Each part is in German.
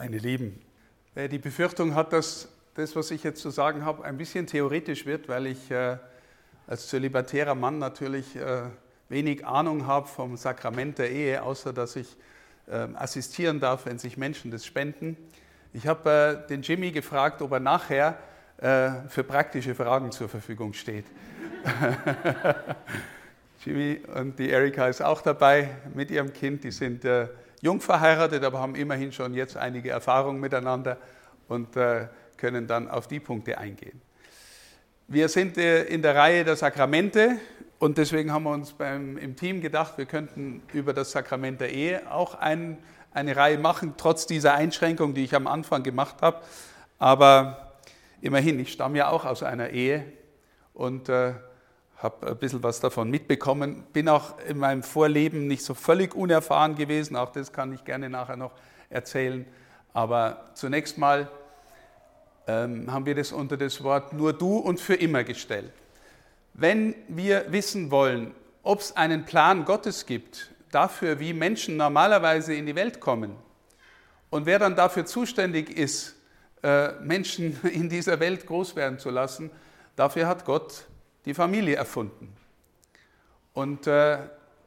Meine Lieben, wer die Befürchtung hat, dass das, was ich jetzt zu sagen habe, ein bisschen theoretisch wird, weil ich äh, als zölibatärer Mann natürlich äh, wenig Ahnung habe vom Sakrament der Ehe, außer dass ich äh, assistieren darf, wenn sich Menschen das spenden. Ich habe äh, den Jimmy gefragt, ob er nachher äh, für praktische Fragen zur Verfügung steht. Jimmy und die Erika ist auch dabei mit ihrem Kind. Die sind äh, jung verheiratet, aber haben immerhin schon jetzt einige Erfahrungen miteinander und äh, können dann auf die Punkte eingehen. Wir sind äh, in der Reihe der Sakramente und deswegen haben wir uns beim, im Team gedacht, wir könnten über das Sakrament der Ehe auch ein, eine Reihe machen, trotz dieser Einschränkung, die ich am Anfang gemacht habe. Aber immerhin, ich stamme ja auch aus einer Ehe und äh, habe ein bisschen was davon mitbekommen. Bin auch in meinem Vorleben nicht so völlig unerfahren gewesen, auch das kann ich gerne nachher noch erzählen. Aber zunächst mal ähm, haben wir das unter das Wort nur du und für immer gestellt. Wenn wir wissen wollen, ob es einen Plan Gottes gibt dafür, wie Menschen normalerweise in die Welt kommen und wer dann dafür zuständig ist, äh, Menschen in dieser Welt groß werden zu lassen, dafür hat Gott die Familie erfunden und, äh,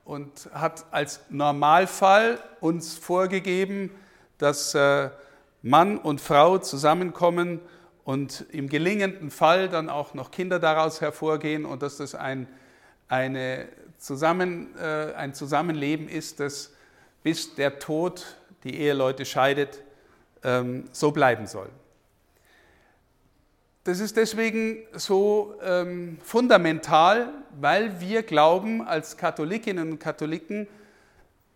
und hat als Normalfall uns vorgegeben, dass äh, Mann und Frau zusammenkommen und im gelingenden Fall dann auch noch Kinder daraus hervorgehen und dass das ein, eine Zusammen, äh, ein Zusammenleben ist, das bis der Tod die Eheleute scheidet, ähm, so bleiben soll. Das ist deswegen so ähm, fundamental, weil wir glauben als Katholikinnen und Katholiken,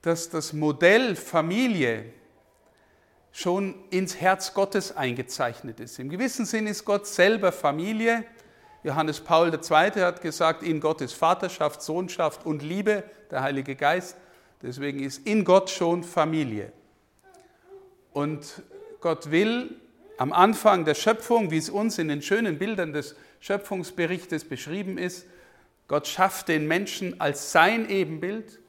dass das Modell Familie schon ins Herz Gottes eingezeichnet ist. Im gewissen Sinn ist Gott selber Familie. Johannes Paul II. hat gesagt, in Gottes Vaterschaft, Sohnschaft und Liebe, der Heilige Geist. Deswegen ist in Gott schon Familie. Und Gott will am Anfang der Schöpfung, wie es uns in den schönen Bildern des Schöpfungsberichtes beschrieben ist, Gott schafft den Menschen als sein Ebenbild,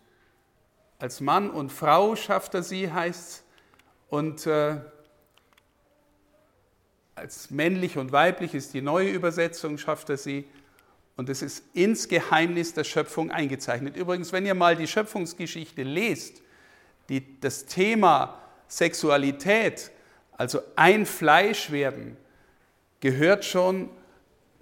als Mann und Frau schafft er sie, heißt es, und äh, als männlich und weiblich ist die neue Übersetzung, schafft er sie. Und es ist ins Geheimnis der Schöpfung eingezeichnet. Übrigens, wenn ihr mal die Schöpfungsgeschichte lest, die, das Thema Sexualität also ein Fleisch werden, gehört schon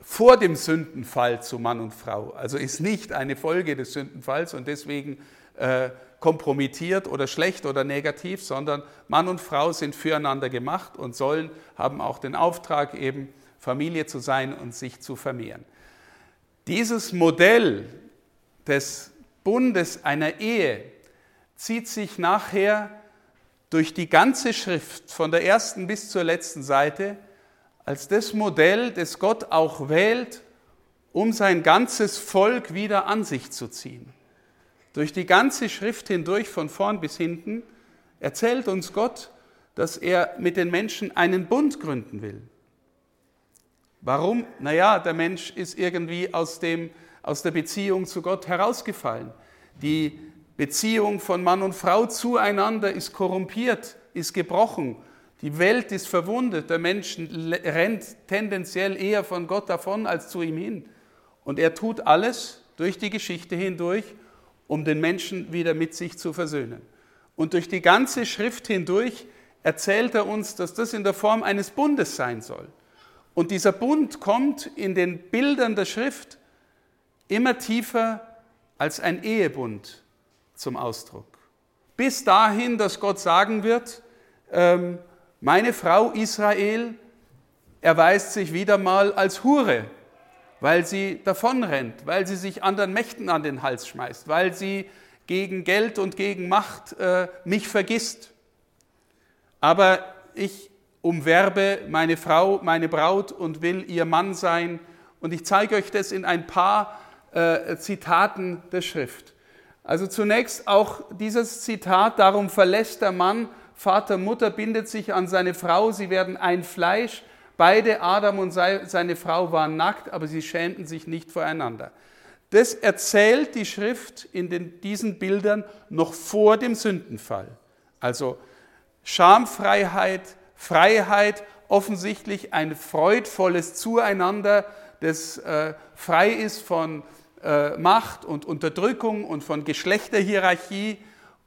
vor dem Sündenfall zu Mann und Frau. Also ist nicht eine Folge des Sündenfalls und deswegen äh, kompromittiert oder schlecht oder negativ, sondern Mann und Frau sind füreinander gemacht und sollen, haben auch den Auftrag, eben Familie zu sein und sich zu vermehren. Dieses Modell des Bundes einer Ehe zieht sich nachher durch die ganze Schrift, von der ersten bis zur letzten Seite, als das Modell, das Gott auch wählt, um sein ganzes Volk wieder an sich zu ziehen. Durch die ganze Schrift hindurch, von vorn bis hinten, erzählt uns Gott, dass er mit den Menschen einen Bund gründen will. Warum? Naja, der Mensch ist irgendwie aus, dem, aus der Beziehung zu Gott herausgefallen. Die Beziehung von Mann und Frau zueinander ist korrumpiert, ist gebrochen. Die Welt ist verwundet. Der Mensch rennt tendenziell eher von Gott davon als zu ihm hin. Und er tut alles durch die Geschichte hindurch, um den Menschen wieder mit sich zu versöhnen. Und durch die ganze Schrift hindurch erzählt er uns, dass das in der Form eines Bundes sein soll. Und dieser Bund kommt in den Bildern der Schrift immer tiefer als ein Ehebund zum Ausdruck. Bis dahin, dass Gott sagen wird, ähm, meine Frau Israel erweist sich wieder mal als Hure, weil sie davonrennt, weil sie sich anderen Mächten an den Hals schmeißt, weil sie gegen Geld und gegen Macht äh, mich vergisst. Aber ich umwerbe meine Frau, meine Braut und will ihr Mann sein. Und ich zeige euch das in ein paar äh, Zitaten der Schrift. Also zunächst auch dieses Zitat, darum verlässt der Mann Vater, Mutter, bindet sich an seine Frau, sie werden ein Fleisch. Beide, Adam und seine Frau, waren nackt, aber sie schämten sich nicht voreinander. Das erzählt die Schrift in den, diesen Bildern noch vor dem Sündenfall. Also Schamfreiheit, Freiheit, offensichtlich ein freudvolles Zueinander, das äh, frei ist von äh, Macht und Unterdrückung und von Geschlechterhierarchie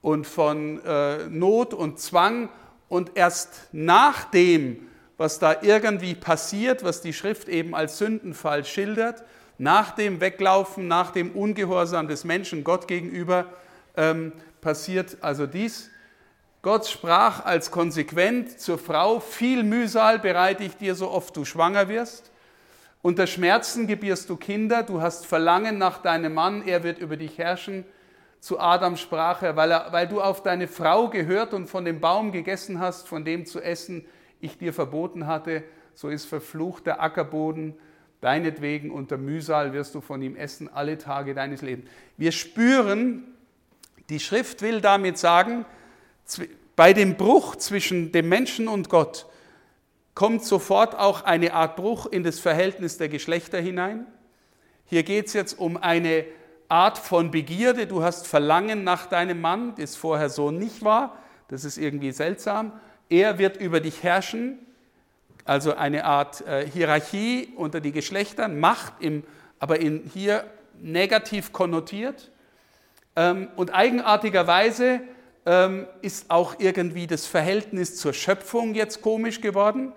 und von äh, Not und Zwang. Und erst nach dem, was da irgendwie passiert, was die Schrift eben als Sündenfall schildert, nach dem Weglaufen, nach dem Ungehorsam des Menschen Gott gegenüber, ähm, passiert also dies. Gott sprach als konsequent zur Frau, viel Mühsal bereite ich dir, so oft du schwanger wirst. Unter Schmerzen gebierst du Kinder, du hast Verlangen nach deinem Mann, er wird über dich herrschen. Zu Adam sprach er, weil, er, weil du auf deine Frau gehört und von dem Baum gegessen hast, von dem zu essen ich dir verboten hatte, so ist verflucht der Ackerboden deinetwegen, unter Mühsal wirst du von ihm essen alle Tage deines Lebens. Wir spüren, die Schrift will damit sagen, bei dem Bruch zwischen dem Menschen und Gott kommt sofort auch eine Art Bruch in das Verhältnis der Geschlechter hinein. Hier geht es jetzt um eine Art von Begierde. Du hast Verlangen nach deinem Mann, das vorher so nicht war. Das ist irgendwie seltsam. Er wird über dich herrschen, also eine Art äh, Hierarchie unter die Geschlechtern, Macht, im, aber in, hier negativ konnotiert. Ähm, und eigenartigerweise ähm, ist auch irgendwie das Verhältnis zur Schöpfung jetzt komisch geworden.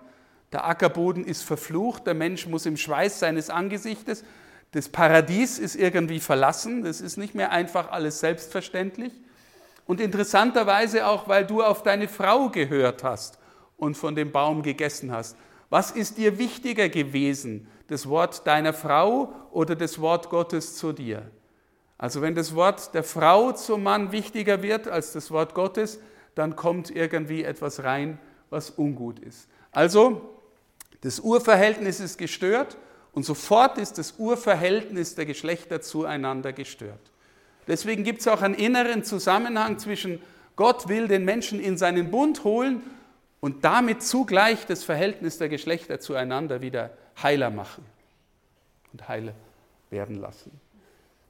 Der Ackerboden ist verflucht, der Mensch muss im Schweiß seines Angesichtes. Das Paradies ist irgendwie verlassen, das ist nicht mehr einfach alles selbstverständlich. Und interessanterweise auch, weil du auf deine Frau gehört hast und von dem Baum gegessen hast. Was ist dir wichtiger gewesen, das Wort deiner Frau oder das Wort Gottes zu dir? Also wenn das Wort der Frau zum Mann wichtiger wird als das Wort Gottes, dann kommt irgendwie etwas rein, was ungut ist. Also das Urverhältnis ist gestört und sofort ist das Urverhältnis der Geschlechter zueinander gestört. Deswegen gibt es auch einen inneren Zusammenhang zwischen Gott will den Menschen in seinen Bund holen und damit zugleich das Verhältnis der Geschlechter zueinander wieder heiler machen und heiler werden lassen.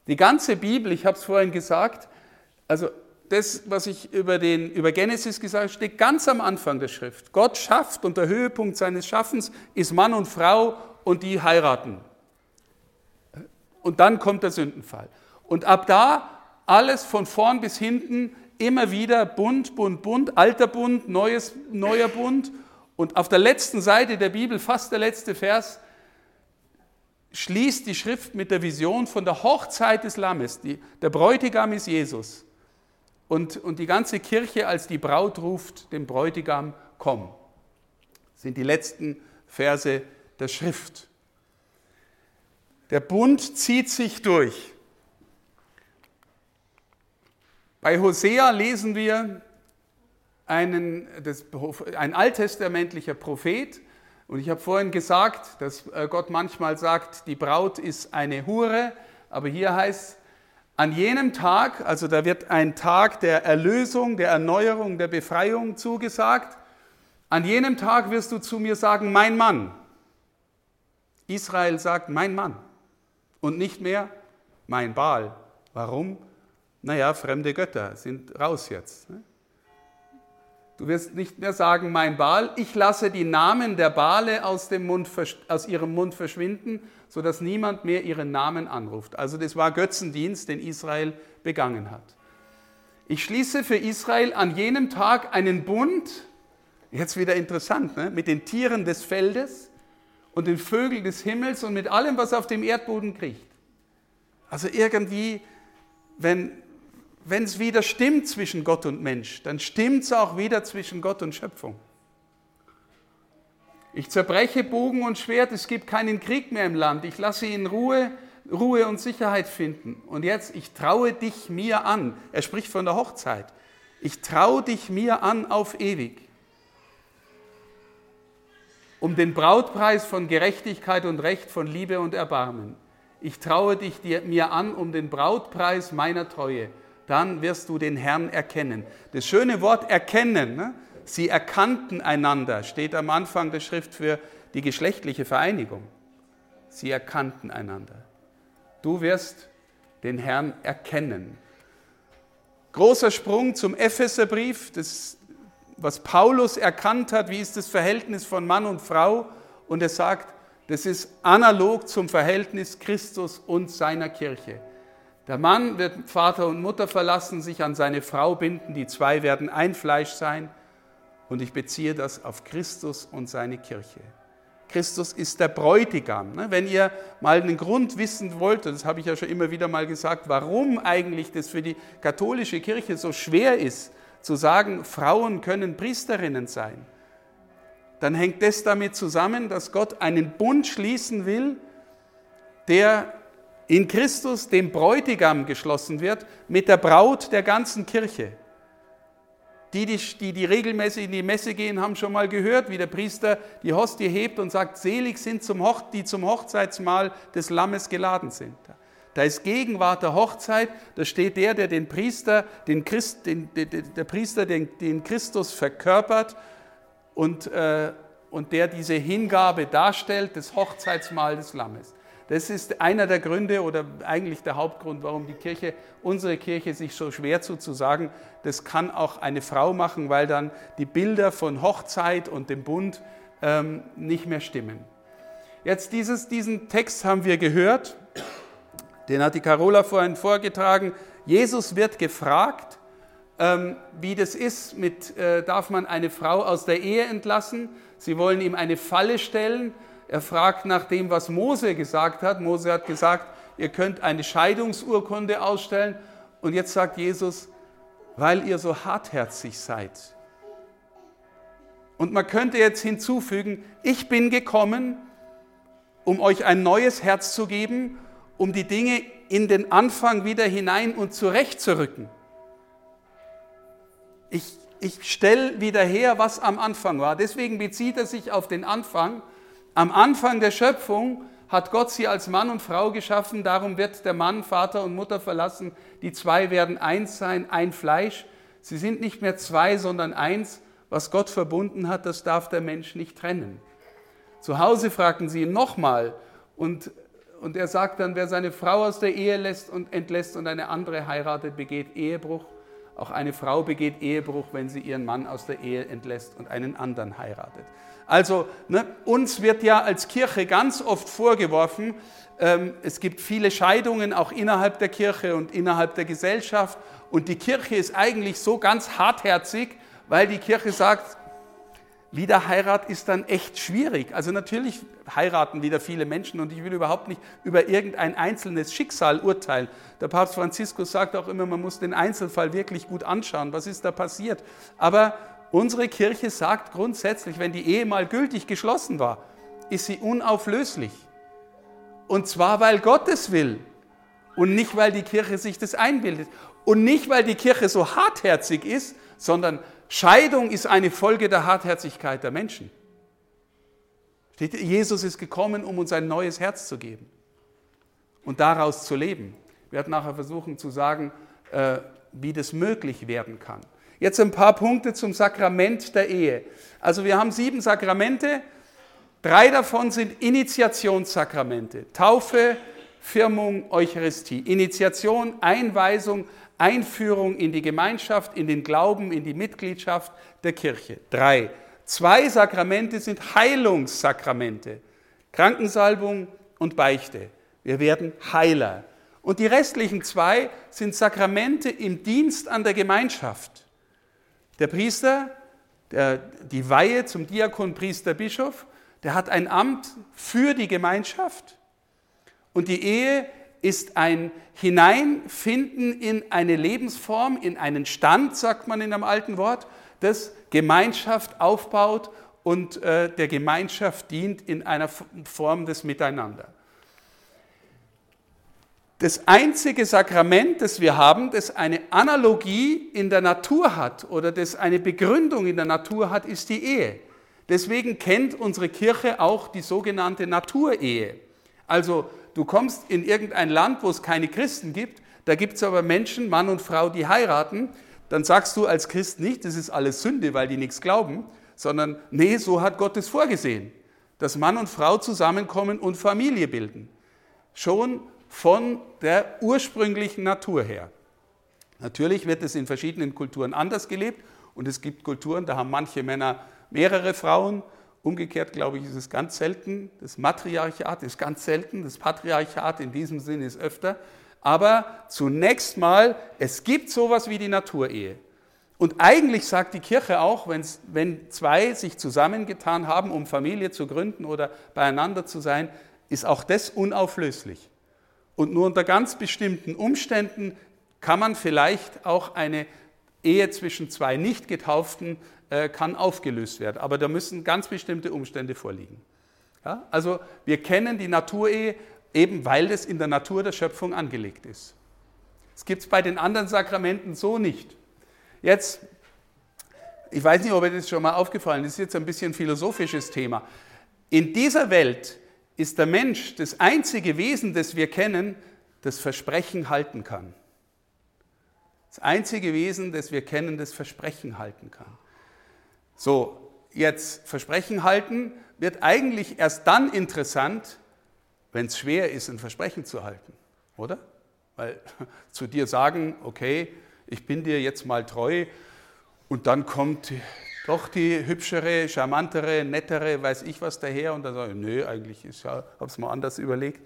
Die ganze Bibel, ich habe es vorhin gesagt, also das, was ich über, den, über Genesis gesagt habe, steht ganz am Anfang der Schrift. Gott schafft und der Höhepunkt seines Schaffens ist Mann und Frau und die heiraten. Und dann kommt der Sündenfall. Und ab da alles von vorn bis hinten immer wieder bunt, bunt, bunt, alter Bund, neues, neuer Bund. Und auf der letzten Seite der Bibel, fast der letzte Vers, schließt die Schrift mit der Vision von der Hochzeit des Lammes. Die, der Bräutigam ist Jesus. Und, und die ganze Kirche als die Braut ruft dem Bräutigam, komm. Das sind die letzten Verse der Schrift. Der Bund zieht sich durch. Bei Hosea lesen wir einen, das, ein alttestamentlicher Prophet. Und ich habe vorhin gesagt, dass äh, Gott manchmal sagt, die Braut ist eine Hure. Aber hier heißt, an jenem Tag, also da wird ein Tag der Erlösung, der Erneuerung, der Befreiung zugesagt. An jenem Tag wirst du zu mir sagen, mein Mann. Israel sagt, mein Mann. Und nicht mehr, mein Baal. Warum? naja, fremde Götter sind raus jetzt. Ne? Du wirst nicht mehr sagen, mein Baal, ich lasse die Namen der Baale aus, Mund, aus ihrem Mund verschwinden, sodass niemand mehr ihren Namen anruft. Also das war Götzendienst, den Israel begangen hat. Ich schließe für Israel an jenem Tag einen Bund, jetzt wieder interessant, ne? mit den Tieren des Feldes und den Vögeln des Himmels und mit allem, was auf dem Erdboden kriecht. Also irgendwie, wenn, wenn es wieder stimmt zwischen Gott und Mensch, dann stimmt es auch wieder zwischen Gott und Schöpfung. Ich zerbreche Bogen und Schwert, es gibt keinen Krieg mehr im Land. Ich lasse ihn Ruhe, Ruhe und Sicherheit finden. Und jetzt, ich traue dich mir an. Er spricht von der Hochzeit. Ich traue dich mir an auf ewig. Um den Brautpreis von Gerechtigkeit und Recht, von Liebe und Erbarmen. Ich traue dich dir, mir an um den Brautpreis meiner Treue dann wirst du den Herrn erkennen. Das schöne Wort erkennen, ne? sie erkannten einander, steht am Anfang der Schrift für die geschlechtliche Vereinigung. Sie erkannten einander. Du wirst den Herrn erkennen. Großer Sprung zum Epheserbrief, das was Paulus erkannt hat, wie ist das Verhältnis von Mann und Frau. Und er sagt, das ist analog zum Verhältnis Christus und seiner Kirche. Der Mann wird Vater und Mutter verlassen, sich an seine Frau binden, die zwei werden ein Fleisch sein. Und ich beziehe das auf Christus und seine Kirche. Christus ist der Bräutigam. Ne? Wenn ihr mal einen Grund wissen wollt, das habe ich ja schon immer wieder mal gesagt, warum eigentlich das für die katholische Kirche so schwer ist, zu sagen, Frauen können Priesterinnen sein, dann hängt das damit zusammen, dass Gott einen Bund schließen will, der in Christus, dem Bräutigam, geschlossen wird, mit der Braut der ganzen Kirche. Die, die, die, regelmäßig in die Messe gehen, haben schon mal gehört, wie der Priester die Hostie hebt und sagt, selig sind zum Hoch, die zum Hochzeitsmahl des Lammes geladen sind. Da ist Gegenwart der Hochzeit, da steht der, der den Priester, den Christ, den, der Priester, den, den Christus verkörpert und, äh, und der diese Hingabe darstellt, das Hochzeitsmahl des Lammes. Das ist einer der Gründe oder eigentlich der Hauptgrund, warum die Kirche, unsere Kirche sich so schwer tut zu sagen, das kann auch eine Frau machen, weil dann die Bilder von Hochzeit und dem Bund ähm, nicht mehr stimmen. Jetzt dieses, diesen Text haben wir gehört, den hat die Carola vorhin vorgetragen. Jesus wird gefragt, ähm, wie das ist, mit, äh, darf man eine Frau aus der Ehe entlassen? Sie wollen ihm eine Falle stellen er fragt nach dem, was Mose gesagt hat. Mose hat gesagt, ihr könnt eine Scheidungsurkunde ausstellen. Und jetzt sagt Jesus, weil ihr so hartherzig seid. Und man könnte jetzt hinzufügen, ich bin gekommen, um euch ein neues Herz zu geben, um die Dinge in den Anfang wieder hinein und zurechtzurücken. Ich, ich stelle wieder her, was am Anfang war. Deswegen bezieht er sich auf den Anfang am Anfang der Schöpfung hat Gott sie als Mann und Frau geschaffen, darum wird der Mann Vater und Mutter verlassen, die zwei werden eins sein, ein Fleisch. Sie sind nicht mehr zwei, sondern eins. Was Gott verbunden hat, das darf der Mensch nicht trennen. Zu Hause fragten sie ihn nochmal und, und er sagt dann, wer seine Frau aus der Ehe lässt und entlässt und eine andere heiratet, begeht Ehebruch. Auch eine Frau begeht Ehebruch, wenn sie ihren Mann aus der Ehe entlässt und einen anderen heiratet. Also ne, uns wird ja als Kirche ganz oft vorgeworfen, ähm, es gibt viele Scheidungen auch innerhalb der Kirche und innerhalb der Gesellschaft. Und die Kirche ist eigentlich so ganz hartherzig, weil die Kirche sagt, Wiederheirat ist dann echt schwierig. Also natürlich heiraten wieder viele Menschen und ich will überhaupt nicht über irgendein einzelnes Schicksal urteilen. Der Papst Franziskus sagt auch immer, man muss den Einzelfall wirklich gut anschauen. Was ist da passiert? Aber Unsere Kirche sagt grundsätzlich, wenn die Ehe mal gültig geschlossen war, ist sie unauflöslich. Und zwar, weil Gott es will und nicht, weil die Kirche sich das einbildet. Und nicht, weil die Kirche so hartherzig ist, sondern Scheidung ist eine Folge der Hartherzigkeit der Menschen. Jesus ist gekommen, um uns ein neues Herz zu geben und daraus zu leben. Wir werden nachher versuchen zu sagen, äh, wie das möglich werden kann. Jetzt ein paar Punkte zum Sakrament der Ehe. Also wir haben sieben Sakramente. Drei davon sind Initiationssakramente. Taufe, Firmung, Eucharistie. Initiation, Einweisung, Einführung in die Gemeinschaft, in den Glauben, in die Mitgliedschaft der Kirche. Drei. Zwei Sakramente sind Heilungssakramente. Krankensalbung und Beichte. Wir werden Heiler. Und die restlichen zwei sind Sakramente im Dienst an der Gemeinschaft. Der Priester, der, die Weihe zum Diakon, Priester, Bischof, der hat ein Amt für die Gemeinschaft. Und die Ehe ist ein Hineinfinden in eine Lebensform, in einen Stand, sagt man in einem alten Wort, das Gemeinschaft aufbaut und äh, der Gemeinschaft dient in einer Form des Miteinander das einzige Sakrament, das wir haben, das eine Analogie in der Natur hat oder das eine Begründung in der Natur hat, ist die Ehe. Deswegen kennt unsere Kirche auch die sogenannte Naturehe. Also du kommst in irgendein Land, wo es keine Christen gibt, da gibt es aber Menschen, Mann und Frau, die heiraten, dann sagst du als Christ nicht, das ist alles Sünde, weil die nichts glauben, sondern nee, so hat Gott es vorgesehen, dass Mann und Frau zusammenkommen und Familie bilden. Schon von der ursprünglichen Natur her. Natürlich wird es in verschiedenen Kulturen anders gelebt Und es gibt Kulturen, da haben manche Männer mehrere Frauen. Umgekehrt, glaube ich, ist es ganz selten. Das Matriarchat ist ganz selten. Das Patriarchat in diesem Sinn ist öfter. Aber zunächst mal, es gibt sowas wie die Naturehe. Und eigentlich sagt die Kirche auch, wenn zwei sich zusammengetan haben, um Familie zu gründen oder beieinander zu sein, ist auch das unauflöslich. Und nur unter ganz bestimmten Umständen kann man vielleicht auch eine Ehe zwischen zwei Nicht-Getauften äh, kann aufgelöst werden. Aber da müssen ganz bestimmte Umstände vorliegen. Ja? Also wir kennen die Naturehe eben, weil das in der Natur der Schöpfung angelegt ist. Das gibt es bei den anderen Sakramenten so nicht. Jetzt, ich weiß nicht, ob euch das schon mal aufgefallen ist, jetzt ein bisschen philosophisches Thema. In dieser Welt ist der Mensch das einzige Wesen, das wir kennen, das Versprechen halten kann. Das einzige Wesen, das wir kennen, das Versprechen halten kann. So, jetzt Versprechen halten wird eigentlich erst dann interessant, wenn es schwer ist, ein Versprechen zu halten, oder? Weil zu dir sagen, okay, ich bin dir jetzt mal treu und dann kommt doch die hübschere, charmantere, nettere, weiß ich was daher und dann sage ich, nö, eigentlich ist ja, habe es mal anders überlegt.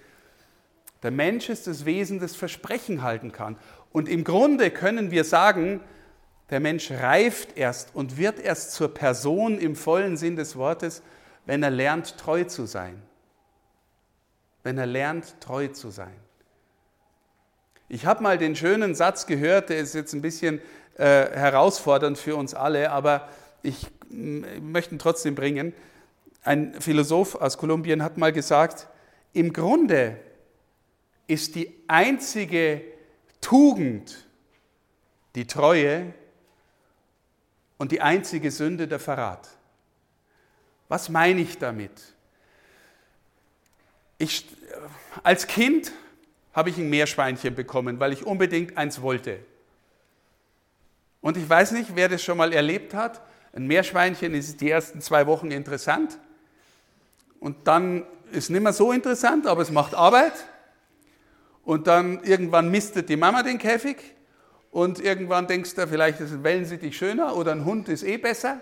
Der Mensch ist das Wesen, das Versprechen halten kann. Und im Grunde können wir sagen, der Mensch reift erst und wird erst zur Person im vollen Sinn des Wortes, wenn er lernt, treu zu sein. Wenn er lernt, treu zu sein. Ich habe mal den schönen Satz gehört, der ist jetzt ein bisschen äh, herausfordernd für uns alle, aber ich möchte ihn trotzdem bringen. Ein Philosoph aus Kolumbien hat mal gesagt, im Grunde ist die einzige Tugend die Treue und die einzige Sünde der Verrat. Was meine ich damit? Ich, als Kind habe ich ein Meerschweinchen bekommen, weil ich unbedingt eins wollte. Und ich weiß nicht, wer das schon mal erlebt hat. Ein Meerschweinchen ist die ersten zwei Wochen interessant und dann ist nicht mehr so interessant, aber es macht Arbeit. Und dann irgendwann mistet die Mama den Käfig und irgendwann denkst du, vielleicht ist ein Wellensittich schöner oder ein Hund ist eh besser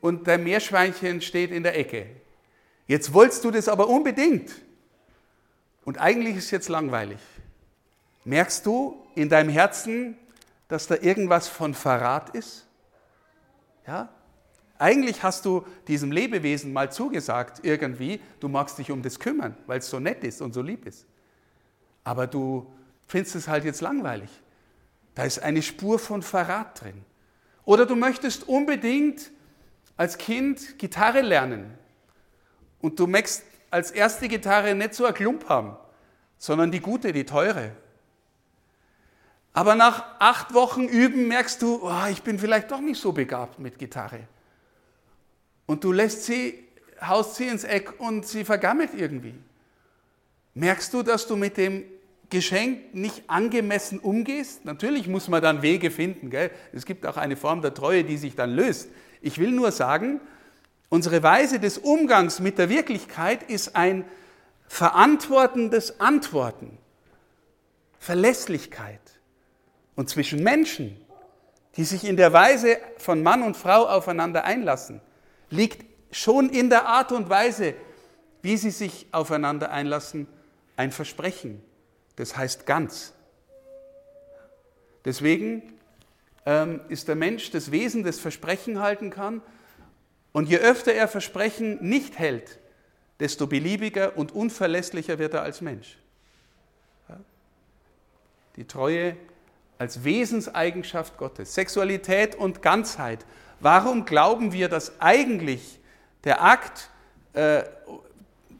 und der Meerschweinchen steht in der Ecke. Jetzt wolltest du das aber unbedingt und eigentlich ist es jetzt langweilig. Merkst du in deinem Herzen, dass da irgendwas von Verrat ist? Ja? Eigentlich hast du diesem Lebewesen mal zugesagt, irgendwie, du magst dich um das kümmern, weil es so nett ist und so lieb ist. Aber du findest es halt jetzt langweilig. Da ist eine Spur von Verrat drin. Oder du möchtest unbedingt als Kind Gitarre lernen. Und du möchtest als erste Gitarre nicht so ein Klump haben, sondern die gute, die teure. Aber nach acht Wochen Üben merkst du, oh, ich bin vielleicht doch nicht so begabt mit Gitarre. Und du lässt sie, haust sie ins Eck und sie vergammelt irgendwie. Merkst du, dass du mit dem Geschenk nicht angemessen umgehst? Natürlich muss man dann Wege finden. Gell? Es gibt auch eine Form der Treue, die sich dann löst. Ich will nur sagen, unsere Weise des Umgangs mit der Wirklichkeit ist ein verantwortendes Antworten, Verlässlichkeit. Und zwischen Menschen, die sich in der Weise von Mann und Frau aufeinander einlassen, liegt schon in der Art und Weise, wie sie sich aufeinander einlassen, ein Versprechen. Das heißt ganz. Deswegen ähm, ist der Mensch das Wesen, das Versprechen halten kann. Und je öfter er Versprechen nicht hält, desto beliebiger und unverlässlicher wird er als Mensch. Die Treue als Wesenseigenschaft Gottes, Sexualität und Ganzheit. Warum glauben wir, dass eigentlich der Akt, äh,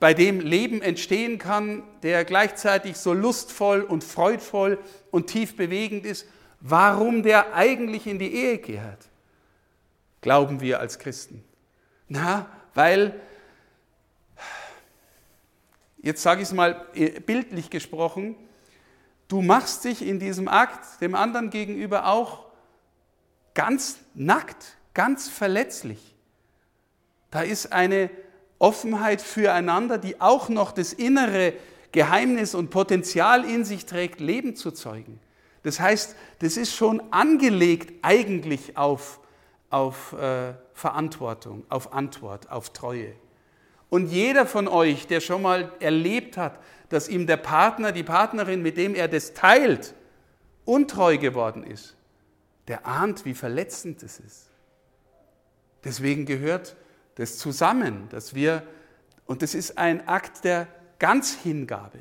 bei dem Leben entstehen kann, der gleichzeitig so lustvoll und freudvoll und tief bewegend ist, warum der eigentlich in die Ehe gehört? Glauben wir als Christen. Na, weil, jetzt sage ich es mal äh, bildlich gesprochen, Du machst dich in diesem Akt dem anderen gegenüber auch ganz nackt, ganz verletzlich. Da ist eine Offenheit füreinander, die auch noch das innere Geheimnis und Potenzial in sich trägt, Leben zu zeugen. Das heißt, das ist schon angelegt eigentlich auf auf äh, Verantwortung, auf Antwort, auf Treue. Und jeder von euch, der schon mal erlebt hat, dass ihm der Partner, die Partnerin, mit dem er das teilt, untreu geworden ist, der ahnt, wie verletzend es ist. Deswegen gehört das zusammen, dass wir, und das ist ein Akt der Ganzhingabe.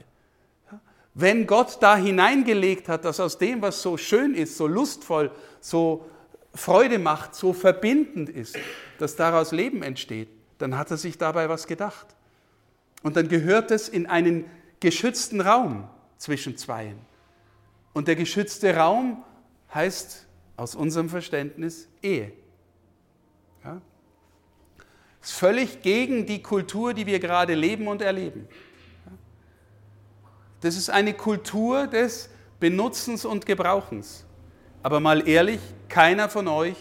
Wenn Gott da hineingelegt hat, dass aus dem, was so schön ist, so lustvoll, so Freude macht, so verbindend ist, dass daraus Leben entsteht, dann hat er sich dabei was gedacht. Und dann gehört es in einen geschützten Raum zwischen Zweien. Und der geschützte Raum heißt aus unserem Verständnis Ehe. Ja? Ist völlig gegen die Kultur, die wir gerade leben und erleben. Das ist eine Kultur des Benutzens und Gebrauchens. Aber mal ehrlich, keiner von euch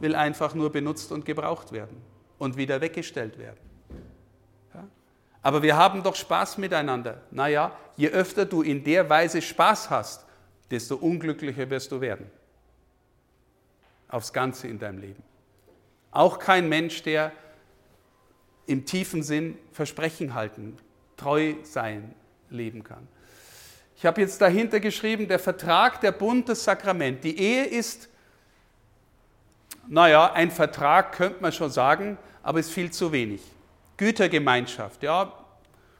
will einfach nur benutzt und gebraucht werden und wieder weggestellt werden. Ja? Aber wir haben doch Spaß miteinander. Naja, je öfter du in der Weise Spaß hast, desto unglücklicher wirst du werden. Aufs Ganze in deinem Leben. Auch kein Mensch, der im tiefen Sinn Versprechen halten, treu sein, leben kann. Ich habe jetzt dahinter geschrieben, der Vertrag, der Bund, das Sakrament. Die Ehe ist, naja, ein Vertrag könnte man schon sagen, aber ist viel zu wenig. Gütergemeinschaft, ja,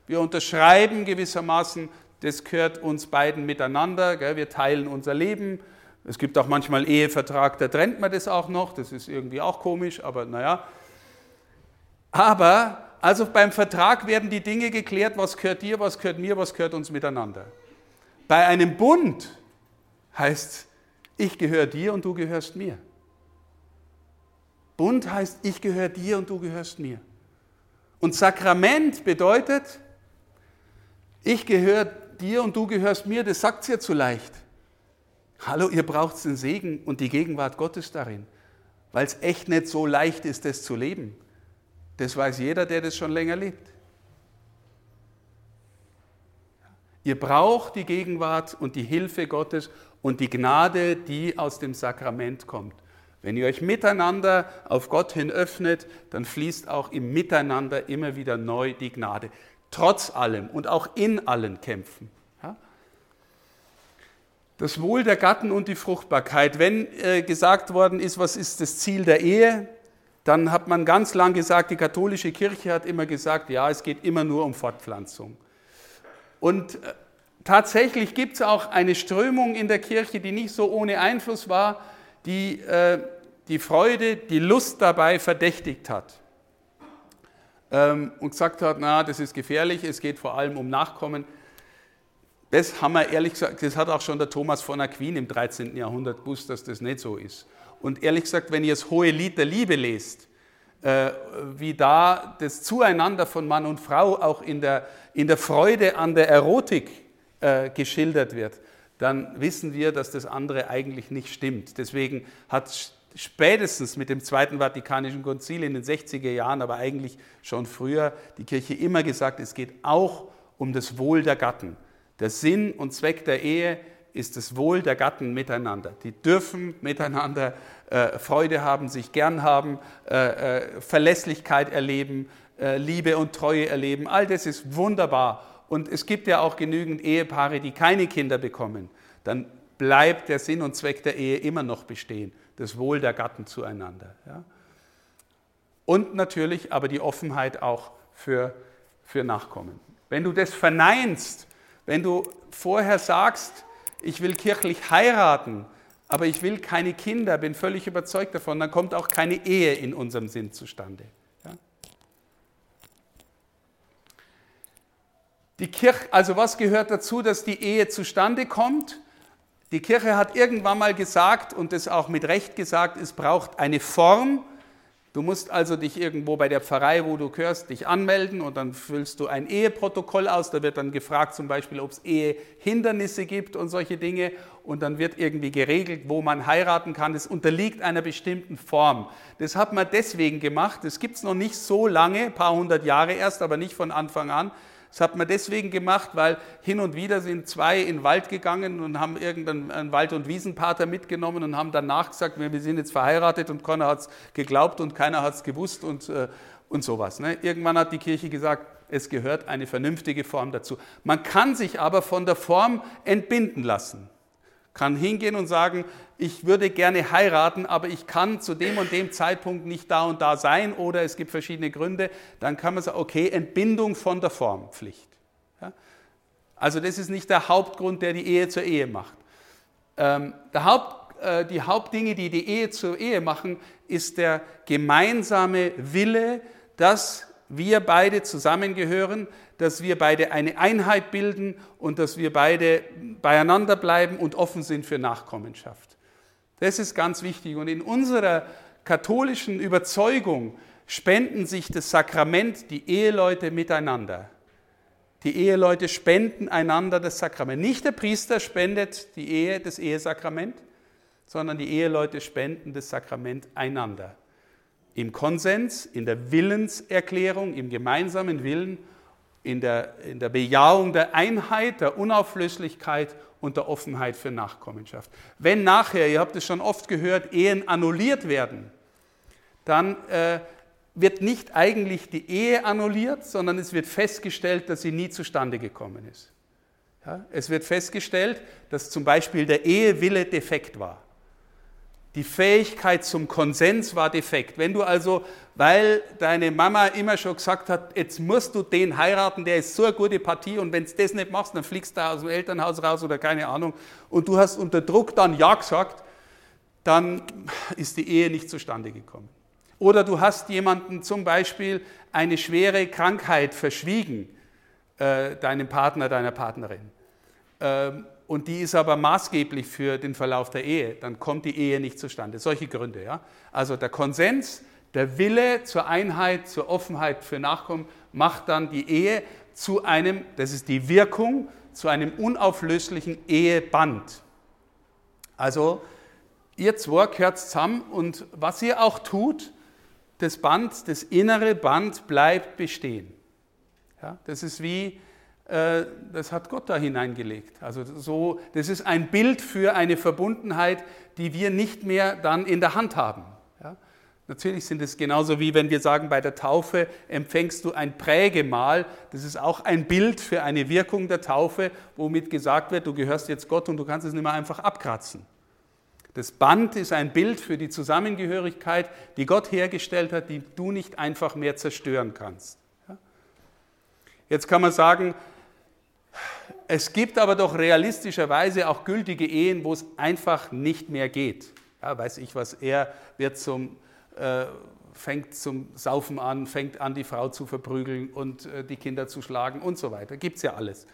wir unterschreiben gewissermaßen, das gehört uns beiden miteinander, gell, wir teilen unser Leben. Es gibt auch manchmal Ehevertrag, da trennt man das auch noch, das ist irgendwie auch komisch, aber naja. Aber also beim Vertrag werden die Dinge geklärt, was gehört dir, was gehört mir, was gehört uns miteinander. Bei einem Bund heißt, ich gehöre dir und du gehörst mir. Bund heißt, ich gehöre dir und du gehörst mir. Und Sakrament bedeutet, ich gehöre dir und du gehörst mir, das sagt ja zu leicht. Hallo, ihr braucht den Segen und die Gegenwart Gottes darin, weil es echt nicht so leicht ist, das zu leben. Das weiß jeder, der das schon länger lebt. Ihr braucht die Gegenwart und die Hilfe Gottes und die Gnade, die aus dem Sakrament kommt. Wenn ihr euch miteinander auf Gott hin öffnet, dann fließt auch im Miteinander immer wieder neu die Gnade. Trotz allem und auch in allen Kämpfen. Das Wohl der Gatten und die Fruchtbarkeit. Wenn äh, gesagt worden ist, was ist das Ziel der Ehe, dann hat man ganz lang gesagt, die katholische Kirche hat immer gesagt, ja, es geht immer nur um Fortpflanzung. Und äh, tatsächlich gibt es auch eine Strömung in der Kirche, die nicht so ohne Einfluss war, die äh, die Freude, die Lust dabei verdächtigt hat ähm, und gesagt hat, na, das ist gefährlich, es geht vor allem um Nachkommen. Das haben wir ehrlich gesagt, das hat auch schon der Thomas von Aquin im 13. Jahrhundert gewusst, dass das nicht so ist. Und ehrlich gesagt, wenn ihr das hohe Lied der Liebe lest, äh, wie da das Zueinander von Mann und Frau auch in der, in der Freude an der Erotik äh, geschildert wird, dann wissen wir, dass das andere eigentlich nicht stimmt. Deswegen hat spätestens mit dem Zweiten Vatikanischen Konzil in den 60er Jahren, aber eigentlich schon früher, die Kirche immer gesagt, es geht auch um das Wohl der Gatten. Der Sinn und Zweck der Ehe ist das Wohl der Gatten miteinander. Die dürfen miteinander äh, Freude haben, sich gern haben, äh, äh, Verlässlichkeit erleben, äh, Liebe und Treue erleben. All das ist wunderbar. Und es gibt ja auch genügend Ehepaare, die keine Kinder bekommen. Dann bleibt der Sinn und Zweck der Ehe immer noch bestehen. Das Wohl der Gatten zueinander. Ja? Und natürlich aber die Offenheit auch für, für Nachkommen. Wenn du das verneinst, wenn du vorher sagst, ich will kirchlich heiraten, aber ich will keine Kinder, bin völlig überzeugt davon, dann kommt auch keine Ehe in unserem Sinn zustande. Ja? Die Kirche, also was gehört dazu, dass die Ehe zustande kommt? Die Kirche hat irgendwann mal gesagt und das auch mit Recht gesagt, es braucht eine Form, Du musst also dich irgendwo bei der Pfarrei, wo du gehörst, dich anmelden und dann füllst du ein Eheprotokoll aus. Da wird dann gefragt zum Beispiel, ob es Ehehindernisse gibt und solche Dinge. Und dann wird irgendwie geregelt, wo man heiraten kann. Das unterliegt einer bestimmten Form. Das hat man deswegen gemacht. Das gibt es noch nicht so lange, ein paar hundert Jahre erst, aber nicht von Anfang an, Das hat man deswegen gemacht, weil hin und wieder sind zwei in den Wald gegangen und haben irgendeinen Wald- und Wiesenpater mitgenommen und haben danach gesagt, wir sind jetzt verheiratet und keiner hat es geglaubt und keiner hat es gewusst und, äh, und sowas. Ne? Irgendwann hat die Kirche gesagt, es gehört eine vernünftige Form dazu. Man kann sich aber von der Form entbinden lassen. Kann hingehen und sagen, ich würde gerne heiraten, aber ich kann zu dem und dem Zeitpunkt nicht da und da sein oder es gibt verschiedene Gründe, dann kann man sagen, okay, Entbindung von der Formpflicht. Ja? Also das ist nicht der Hauptgrund, der die Ehe zur Ehe macht. Ähm, Haupt, äh, die Hauptdinge, die die Ehe zur Ehe machen, ist der gemeinsame Wille, dass wir beide zusammengehören, dass wir beide eine Einheit bilden und dass wir beide beieinander bleiben und offen sind für Nachkommenschaft. Das ist ganz wichtig. Und in unserer katholischen Überzeugung spenden sich das Sakrament, die Eheleute miteinander. Die Eheleute spenden einander das Sakrament. Nicht der Priester spendet die Ehe, das Ehesakrament, sondern die Eheleute spenden das Sakrament einander. Im Konsens, in der Willenserklärung, im gemeinsamen Willen, in der, in der Bejahung der Einheit, der Unauflöslichkeit und der Offenheit für Nachkommenschaft. Wenn nachher, ihr habt es schon oft gehört, Ehen annulliert werden, dann äh, wird nicht eigentlich die Ehe annulliert, sondern es wird festgestellt, dass sie nie zustande gekommen ist. Ja, es wird festgestellt, dass zum Beispiel der Ehewille defekt war. Die Fähigkeit zum Konsens war defekt. Wenn du also, weil deine Mama immer schon gesagt hat, jetzt musst du den heiraten, der ist so eine gute Partie und wenn du das nicht machst, dann fliegst du aus dem Elternhaus raus oder keine Ahnung und du hast unter Druck dann Ja gesagt, dann ist die Ehe nicht zustande gekommen. Oder du hast jemanden zum Beispiel eine schwere Krankheit verschwiegen, äh, deinem Partner, deiner Partnerin. Ähm, und die ist aber maßgeblich für den Verlauf der Ehe, dann kommt die Ehe nicht zustande. Solche Gründe. Ja? Also der Konsens, der Wille zur Einheit, zur Offenheit für Nachkommen macht dann die Ehe zu einem, das ist die Wirkung, zu einem unauflöslichen Eheband. Also ihr zwei gehört zusammen und was ihr auch tut, das Band, das innere Band bleibt bestehen. Ja, das ist wie das hat Gott da hineingelegt. Also so, das ist ein Bild für eine Verbundenheit, die wir nicht mehr dann in der Hand haben. Ja? Natürlich sind es genauso wie wenn wir sagen, bei der Taufe empfängst du ein Prägemal. Das ist auch ein Bild für eine Wirkung der Taufe, womit gesagt wird, du gehörst jetzt Gott und du kannst es nicht mehr einfach abkratzen. Das Band ist ein Bild für die Zusammengehörigkeit, die Gott hergestellt hat, die du nicht einfach mehr zerstören kannst. Jetzt kann man sagen, es gibt aber doch realistischerweise auch gültige Ehen, wo es einfach nicht mehr geht. Ja, weiß ich was, er wird zum, äh, fängt zum Saufen an, fängt an, die Frau zu verprügeln und äh, die Kinder zu schlagen und so weiter. Gibt es ja alles.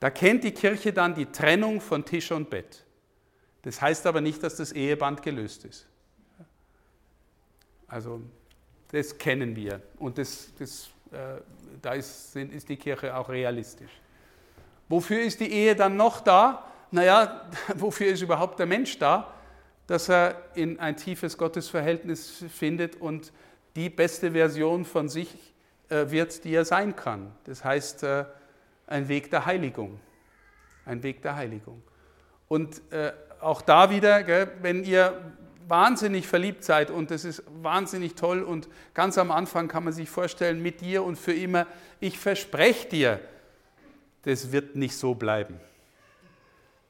Da kennt die Kirche dann die Trennung von Tisch und Bett. Das heißt aber nicht, dass das Eheband gelöst ist. Also das kennen wir und das, das, äh, da ist, ist die Kirche auch realistisch. Wofür ist die Ehe dann noch da? Naja, wofür ist überhaupt der Mensch da? Dass er in ein tiefes Gottesverhältnis findet und die beste Version von sich äh, wird, die er sein kann. Das heißt, äh, ein Weg der Heiligung. Ein Weg der Heiligung. Und äh, auch da wieder, wenn ihr wahnsinnig verliebt seid und das ist wahnsinnig toll und ganz am Anfang kann man sich vorstellen, mit dir und für immer, ich verspreche dir, das wird nicht so bleiben.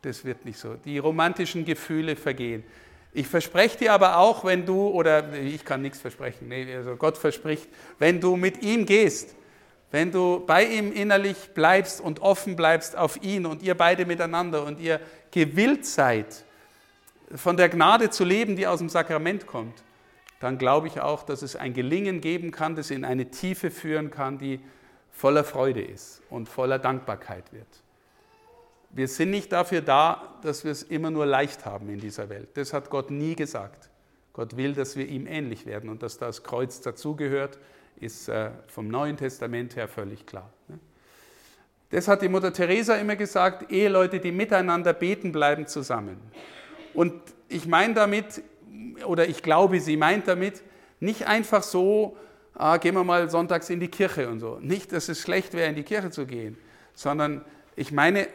Das wird nicht so. Die romantischen Gefühle vergehen. Ich verspreche dir aber auch, wenn du, oder ich kann nichts versprechen, nee, also Gott verspricht, wenn du mit ihm gehst, wenn du bei ihm innerlich bleibst und offen bleibst auf ihn und ihr beide miteinander und ihr gewillt seid, von der Gnade zu leben, die aus dem Sakrament kommt, dann glaube ich auch, dass es ein Gelingen geben kann, das in eine Tiefe führen kann, die voller Freude ist und voller Dankbarkeit wird. Wir sind nicht dafür da, dass wir es immer nur leicht haben in dieser Welt. Das hat Gott nie gesagt. Gott will, dass wir ihm ähnlich werden und dass das Kreuz dazugehört, ist äh, vom Neuen Testament her völlig klar. Ne? Das hat die Mutter Teresa immer gesagt, Eheleute, die miteinander beten, bleiben zusammen. Und ich meine damit, oder ich glaube, sie meint damit, nicht einfach so ah, gehen wir mal sonntags in die Kirche und so. Nicht, dass es schlecht wäre, in die Kirche zu gehen, sondern ich meine,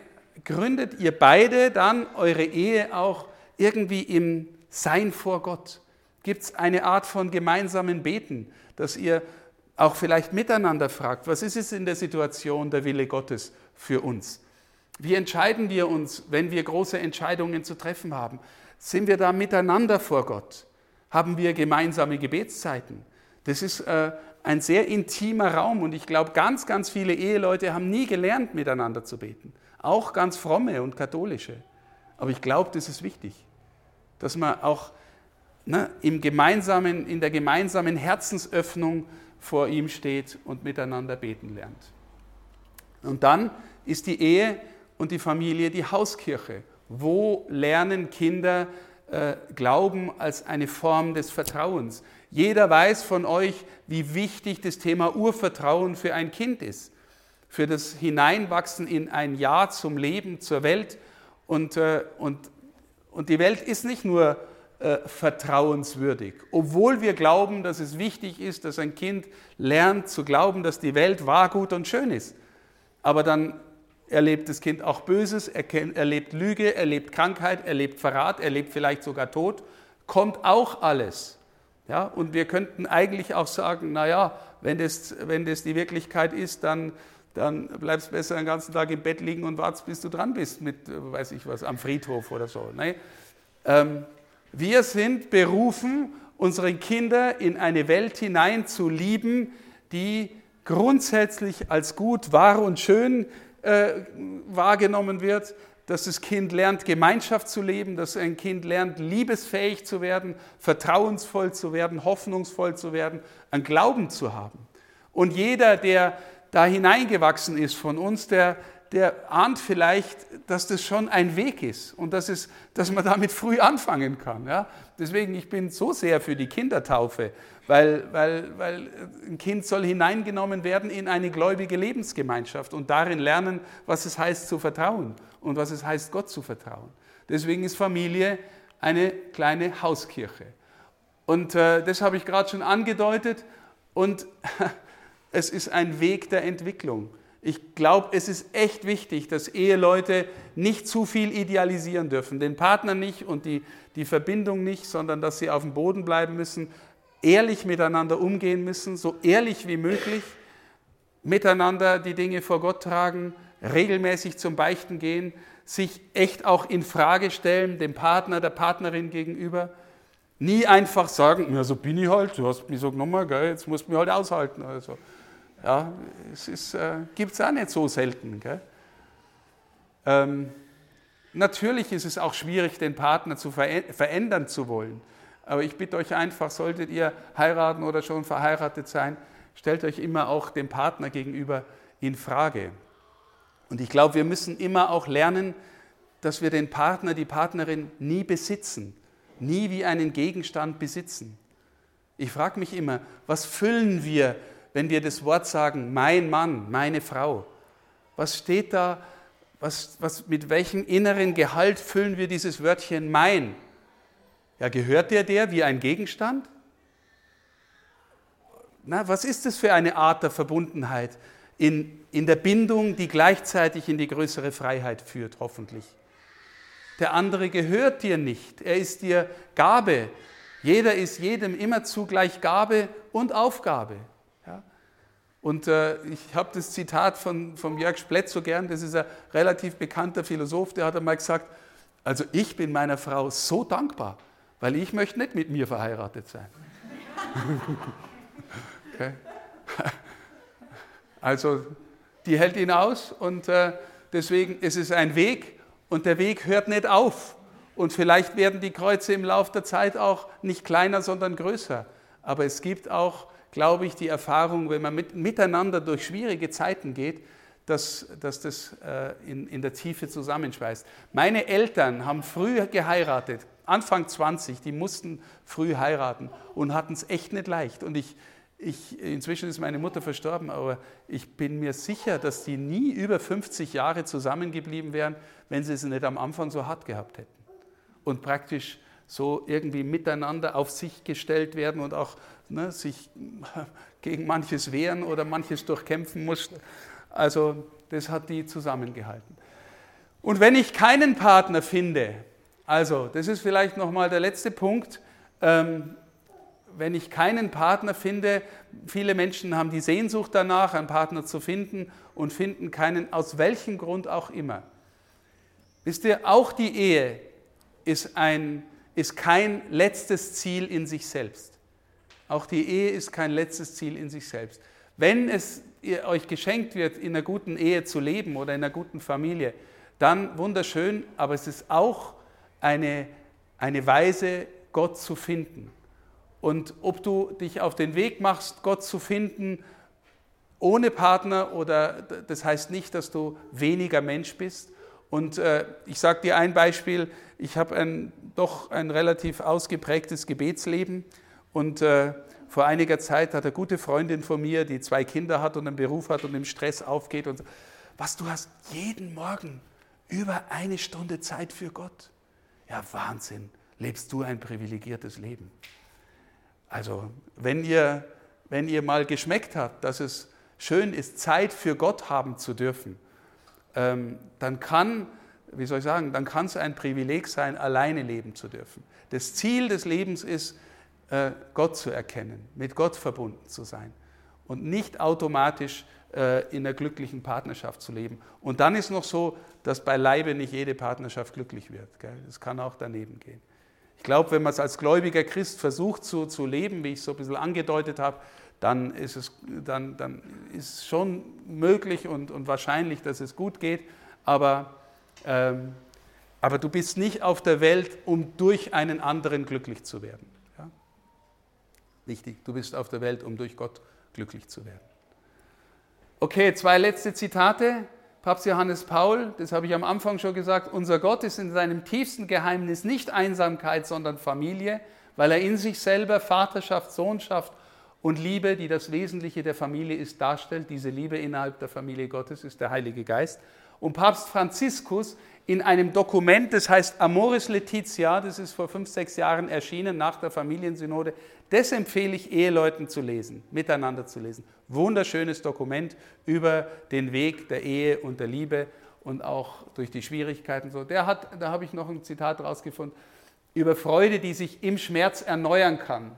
gründet ihr beide dann eure Ehe auch irgendwie im Sein vor Gott? Gibt es eine Art von gemeinsamen Beten, dass ihr auch vielleicht miteinander fragt, was ist es in der Situation der Wille Gottes für uns? Wie entscheiden wir uns, wenn wir große Entscheidungen zu treffen haben? Sind wir da miteinander vor Gott? Haben wir gemeinsame Gebetszeiten? Das ist äh, ein sehr intimer Raum und ich glaube, ganz, ganz viele Eheleute haben nie gelernt, miteinander zu beten. Auch ganz fromme und katholische. Aber ich glaube, das ist wichtig, dass man auch ne, im gemeinsamen, in der gemeinsamen Herzensöffnung vor ihm steht und miteinander beten lernt. Und dann ist die Ehe und die Familie die Hauskirche. Wo lernen Kinder äh, Glauben als eine Form des Vertrauens? Jeder weiß von euch, wie wichtig das Thema Urvertrauen für ein Kind ist, für das Hineinwachsen in ein Ja zum Leben, zur Welt. Und, äh, und, und die Welt ist nicht nur äh, vertrauenswürdig, obwohl wir glauben, dass es wichtig ist, dass ein Kind lernt zu glauben, dass die Welt wahr, gut und schön ist. Aber dann erlebt das Kind auch Böses, erlebt Lüge, erlebt Krankheit, erlebt Verrat, erlebt vielleicht sogar Tod, kommt auch alles. Ja, und wir könnten eigentlich auch sagen, naja, wenn das, wenn das die Wirklichkeit ist, dann, dann bleibst besser den ganzen Tag im Bett liegen und wartest, bis du dran bist mit, weiß ich was, am Friedhof oder so. Nee. Ähm, wir sind berufen, unsere Kinder in eine Welt hinein zu lieben, die grundsätzlich als gut, wahr und schön äh, wahrgenommen wird, dass das Kind lernt, Gemeinschaft zu leben, dass ein Kind lernt, liebesfähig zu werden, vertrauensvoll zu werden, hoffnungsvoll zu werden, an Glauben zu haben. Und jeder, der da hineingewachsen ist von uns, der, der ahnt vielleicht, dass das schon ein Weg ist und dass, es, dass man damit früh anfangen kann. Ja? Deswegen, ich bin so sehr für die Kindertaufe, weil, weil, weil ein Kind soll hineingenommen werden in eine gläubige Lebensgemeinschaft und darin lernen, was es heißt zu vertrauen und was es heißt, Gott zu vertrauen. Deswegen ist Familie eine kleine Hauskirche. Und äh, das habe ich gerade schon angedeutet und es ist ein Weg der Entwicklung. Ich glaube, es ist echt wichtig, dass Eheleute nicht zu viel idealisieren dürfen, den Partner nicht und die, die Verbindung nicht, sondern dass sie auf dem Boden bleiben müssen, ehrlich miteinander umgehen müssen, so ehrlich wie möglich, miteinander die Dinge vor Gott tragen, regelmäßig zum Beichten gehen, sich echt auch in Frage stellen, dem Partner, der Partnerin gegenüber. Nie einfach sagen, ja, so bin ich halt, du hast mich so genommen, gell, jetzt musst du mich halt aushalten. Also. Ja, es äh, gibt es auch nicht so selten. Ähm, natürlich ist es auch schwierig, den Partner zu verändern zu wollen. Aber ich bitte euch einfach, solltet ihr heiraten oder schon verheiratet sein, stellt euch immer auch dem Partner gegenüber in Frage. Und ich glaube, wir müssen immer auch lernen, dass wir den Partner, die Partnerin nie besitzen, nie wie einen Gegenstand besitzen. Ich frage mich immer, was füllen wir wenn wir das Wort sagen, mein Mann, meine Frau? Was steht da? Was, was, mit welchem inneren Gehalt füllen wir dieses Wörtchen mein? Ja, gehört dir der wie ein Gegenstand? Na, was ist das für eine Art der Verbundenheit in, in der Bindung, die gleichzeitig in die größere Freiheit führt, hoffentlich? Der andere gehört dir nicht, er ist dir Gabe. Jeder ist jedem immer zugleich Gabe und Aufgabe. Und äh, ich habe das Zitat von, von Jörg Splett so gern, das ist ein relativ bekannter Philosoph, der hat einmal gesagt, also ich bin meiner Frau so dankbar, weil ich möchte nicht mit mir verheiratet sein. okay. Also die hält ihn aus und äh, deswegen ist es ein Weg und der Weg hört nicht auf. Und vielleicht werden die Kreuze im Laufe der Zeit auch nicht kleiner, sondern größer. Aber es gibt auch glaube ich, die Erfahrung, wenn man mit, miteinander durch schwierige Zeiten geht, dass, dass das äh, in, in der Tiefe zusammenschweißt. Meine Eltern haben früh geheiratet, Anfang 20, die mussten früh heiraten und hatten es echt nicht leicht. Und ich, ich, inzwischen ist meine Mutter verstorben, aber ich bin mir sicher, dass die nie über 50 Jahre zusammengeblieben wären, wenn sie es nicht am Anfang so hart gehabt hätten. Und praktisch so irgendwie miteinander auf sich gestellt werden und auch ne, sich gegen manches wehren oder manches durchkämpfen musst. Also das hat die zusammengehalten. Und wenn ich keinen Partner finde, also das ist vielleicht nochmal der letzte Punkt, ähm, wenn ich keinen Partner finde, viele Menschen haben die Sehnsucht danach, einen Partner zu finden und finden keinen, aus welchem Grund auch immer. Wisst ihr, auch die Ehe ist, ein, ist kein letztes Ziel in sich selbst. Auch die Ehe ist kein letztes Ziel in sich selbst. Wenn es euch geschenkt wird, in einer guten Ehe zu leben oder in einer guten Familie, dann wunderschön, aber es ist auch eine, eine Weise, Gott zu finden. Und ob du dich auf den Weg machst, Gott zu finden, ohne Partner, oder das heißt nicht, dass du weniger Mensch bist. Und äh, ich sage dir ein Beispiel, ich habe ein, doch ein relativ ausgeprägtes Gebetsleben und äh, vor einiger Zeit hat eine gute Freundin von mir, die zwei Kinder hat und einen Beruf hat und im Stress aufgeht und was du hast jeden Morgen über eine Stunde Zeit für Gott. Ja, Wahnsinn, lebst du ein privilegiertes Leben. Also, wenn ihr, wenn ihr mal geschmeckt habt, dass es schön ist, Zeit für Gott haben zu dürfen, ähm, dann kann, wie soll ich sagen, dann kann es ein Privileg sein, alleine leben zu dürfen. Das Ziel des Lebens ist, Gott zu erkennen, mit Gott verbunden zu sein und nicht automatisch äh, in einer glücklichen Partnerschaft zu leben. Und dann ist noch so, dass beileibe nicht jede Partnerschaft glücklich wird. Das kann auch daneben gehen. Ich glaube, wenn man es als gläubiger Christ versucht zu, zu leben, wie ich es so ein bisschen angedeutet habe, dann ist es dann, dann ist schon möglich und, und wahrscheinlich, dass es gut geht. Aber, ähm, aber du bist nicht auf der Welt, um durch einen anderen glücklich zu werden. Ja? Wichtig, du bist auf der Welt, um durch Gott glücklich zu werden. Okay, zwei letzte Zitate. Papst Johannes Paul, das habe ich am Anfang schon gesagt, unser Gott ist in seinem tiefsten Geheimnis nicht Einsamkeit, sondern Familie, weil er in sich selber Vaterschaft, Sohnschaft und Liebe, die das Wesentliche der Familie ist, darstellt. Diese Liebe innerhalb der Familie Gottes ist der Heilige Geist. Und Papst Franziskus in einem Dokument, das heißt Amoris Laetitia, das ist vor fünf, sechs Jahren erschienen nach der Familiensynode, das empfehle ich Eheleuten zu lesen, miteinander zu lesen. Wunderschönes Dokument über den Weg der Ehe und der Liebe und auch durch die Schwierigkeiten. So, der hat, da habe ich noch ein Zitat rausgefunden, über Freude, die sich im Schmerz erneuern kann.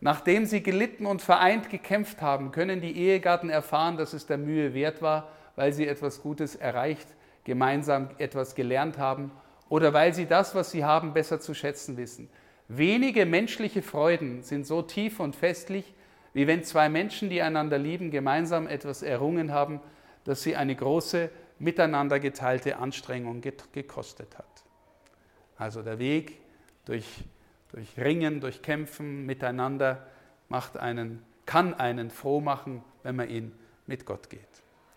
Nachdem sie gelitten und vereint gekämpft haben, können die Ehegatten erfahren, dass es der Mühe wert war, weil sie etwas Gutes erreicht gemeinsam etwas gelernt haben oder weil sie das, was sie haben, besser zu schätzen wissen. Wenige menschliche Freuden sind so tief und festlich, wie wenn zwei Menschen, die einander lieben, gemeinsam etwas errungen haben, das sie eine große, miteinander geteilte Anstrengung gekostet hat. Also der Weg durch, durch Ringen, durch Kämpfen miteinander macht einen, kann einen froh machen, wenn man ihn mit Gott geht.